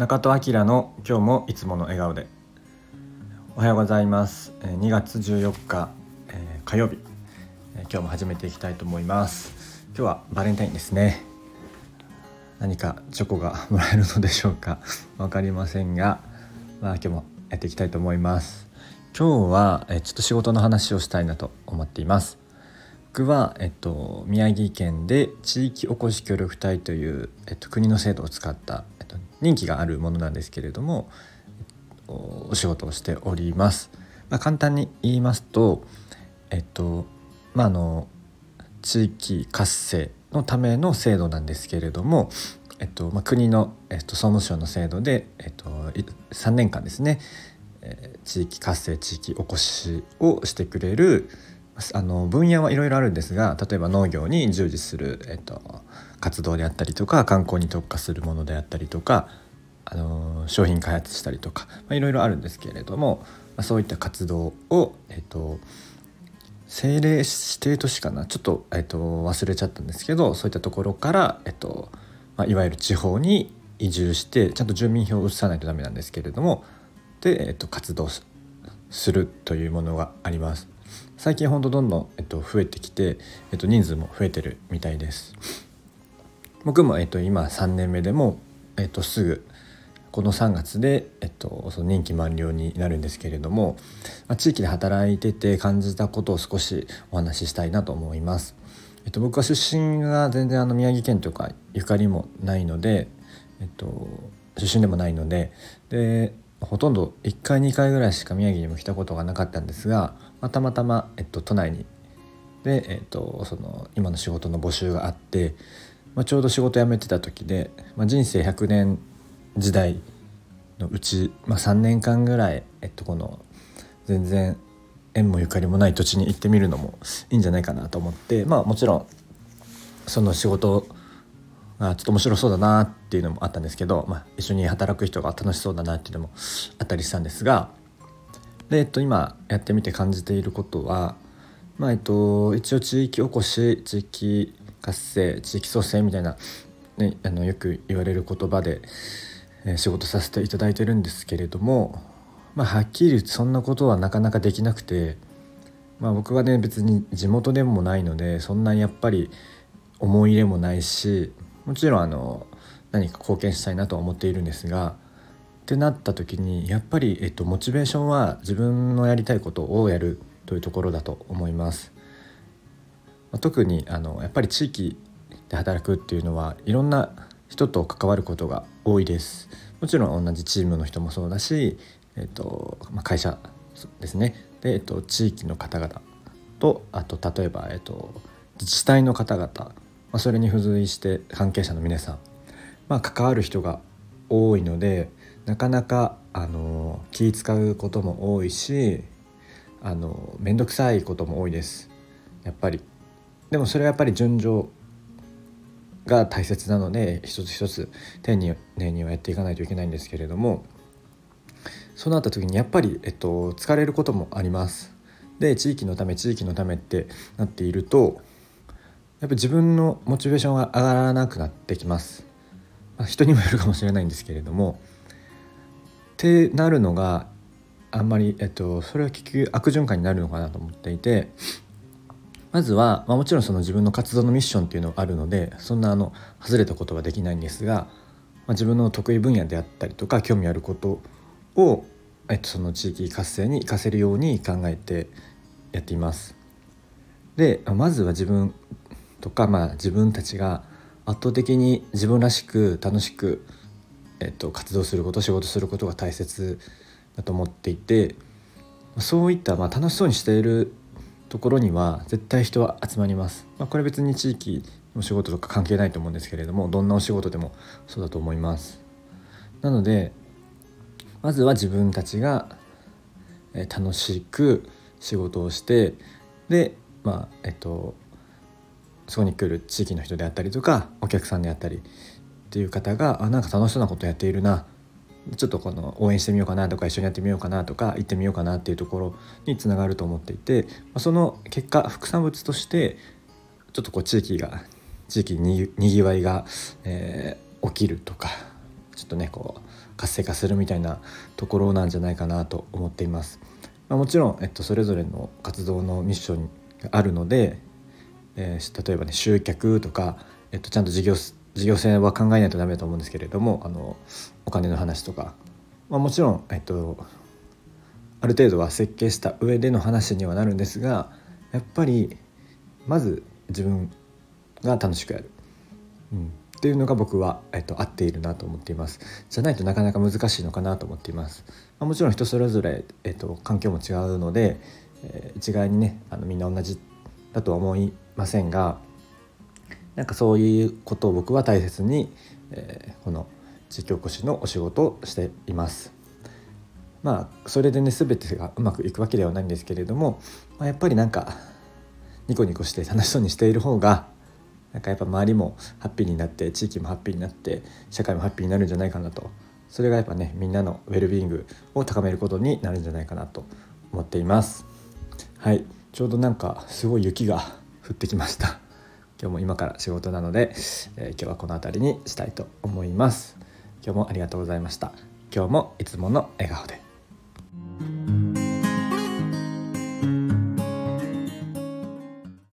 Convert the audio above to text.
中戸明の今日もいつもの笑顔で。おはようございます。2月14日火曜日。今日も始めていきたいと思います。今日はバレンタインですね。何かチョコがもらえるのでしょうか。わかりませんがまあ今日もやっていきたいと思います。今日はちょっと仕事の話をしたいなと思っています。僕は、えっと、宮城県で地域おこし協力隊という、えっと、国の制度を使った任期があるものなんですけれどもお仕事をしております。まあ、簡単に言いますと、えっとまあ、あの地域活性のための制度なんですけれども、えっとまあ、国の、えっと、総務省の制度で、えっと、3年間ですね、えー、地域活性地域おこしをしてくれるあの分野はいろいろあるんですが例えば農業に従事する、えっと、活動であったりとか観光に特化するものであったりとかあの商品開発したりとか、いろいろあるんですけれども、まあ、そういった活動を、えっと、政令指定都市かな？ちょっと,、えっと忘れちゃったんですけどそういったところから、えっとまあ、いわゆる地方に移住してちゃんと住民票を移さないとダメなんですけれどもで、えっと、活動するというものがあります。最近ほんとどんどん、えっと、増えてきて、えっと、人数も増えてるみたいです。僕も、えっと、今3年目でも、えっと、すぐこの3月で、えっと、その任期満了になるんですけれども、まあ、地域で働いてて感じたことを少しお話ししたいなと思います。えっと、僕は出身が全然あの宮城県とかゆかりもないので、えっと、出身でもないのででほとんど1回2回ぐらいしか宮城にも来たことがなかったんですが、まあ、たまたま、えっと、都内に。で、えっと、その今の仕事の募集があってまあ、ちょうど仕事辞めてた時で、まあ、人生100年時代のうち、まあ、3年間ぐらい、えっと、この全然縁もゆかりもない土地に行ってみるのもいいんじゃないかなと思ってまあもちろんその仕事がちょっと面白そうだなっていうのもあったんですけど、まあ、一緒に働く人が楽しそうだなっていうのもあったりしたんですがで、えっと、今やってみて感じていることは、まあえっと、一応地域おこし地域活性地域創生みたいな、ね、あのよく言われる言葉で、えー、仕事させていただいてるんですけれども、まあ、はっきり言ってそんなことはなかなかできなくて、まあ、僕はね別に地元でもないのでそんなにやっぱり思い入れもないしもちろんあの何か貢献したいなとは思っているんですがってなった時にやっぱり、えっと、モチベーションは自分のやりたいことをやるというところだと思います。特にあのやっぱり地域で働くっていうのはいろんな人と関わることが多いですもちろん同じチームの人もそうだし、えっとまあ、会社ですねで、えっと、地域の方々とあと例えば、えっと、自治体の方々、まあ、それに付随して関係者の皆さん、まあ、関わる人が多いのでなかなかあの気使うことも多いしあの面倒くさいことも多いですやっぱりでもそれはやっぱり順序が大切なので一つ一つ丁寧にはやっていかないといけないんですけれどもそうなった時にやっぱり、えっと、疲れることもあります。で地域のため地域のためってなっているとやっぱ自分のモチベーションが上がらなくなってきます。まあ、人にもよるかもしれないんですけれどもってなるのがあんまり、えっと、それは結局悪循環になるのかなと思っていてまずは、まあ、もちろんその自分の活動のミッションっていうのがあるのでそんなあの外れたことはできないんですが、まあ、自分の得意分野であったりとか興味あることを、えっと、その地域活性に生かせるように考えてやっています。でまずは自分とか、まあ、自分たちが圧倒的に自分らしく楽しく、えっと、活動すること仕事することが大切だと思っていてそういった、まあ、楽しそうにしているところには絶対人は集まります。まあ、これ別に地域の仕事とか関係ないと思うんですけれどもどんなお仕事でもそうだと思います。なのでまずは自分たちが楽しく仕事をしてでまあえっとそこに来る地域の人であったりとかお客さんであったりっていう方があなんか楽しそうなことやっているなちょっとこの応援してみようかなとか一緒にやってみようかなとか行ってみようかなっていうところにつながると思っていてその結果副産物としてちょっとこう地域が地域ににぎわいが、えー、起きるとかちょっとねこう活性化するみたいなところなんじゃないかなと思っています。まあ、もちろん、えっと、それぞれの活動のミッションがあるので、えー、例えばね集客とか、えっと、ちゃんと事業事業性は考えないとダメだと思うんですけれどもあのお金の話とか、まあ、もちろん、えっと、ある程度は設計した上での話にはなるんですがやっぱりまず自分が楽しくやる、うん、っていうのが僕は、えっと、合っているなと思っています。じゃないとなかなか難しいのかなと思っています、まあ、もちろん人それぞれ、えっと、環境も違うので、えー、一概にねあのみんな同じだとは思いませんがなんかそういうことを僕は大切に、えー、この地域おこしのお仕事をしています。まあそれでね全てがうまくいくわけではないんですけれども、まあ、やっぱりなんかニコニコして楽しそうにしている方がなんかやっぱ周りもハッピーになって地域もハッピーになって社会もハッピーになるんじゃないかなと。それがやっぱねみんなのウェルビーイングを高めることになるんじゃないかなと思っています。はい。ちょうどなんかすごい雪が降ってきました。今日も今から仕事なので、えー、今日はこの辺りにしたいと思います。今日もありがとうございました。今日もいつもの笑顔で。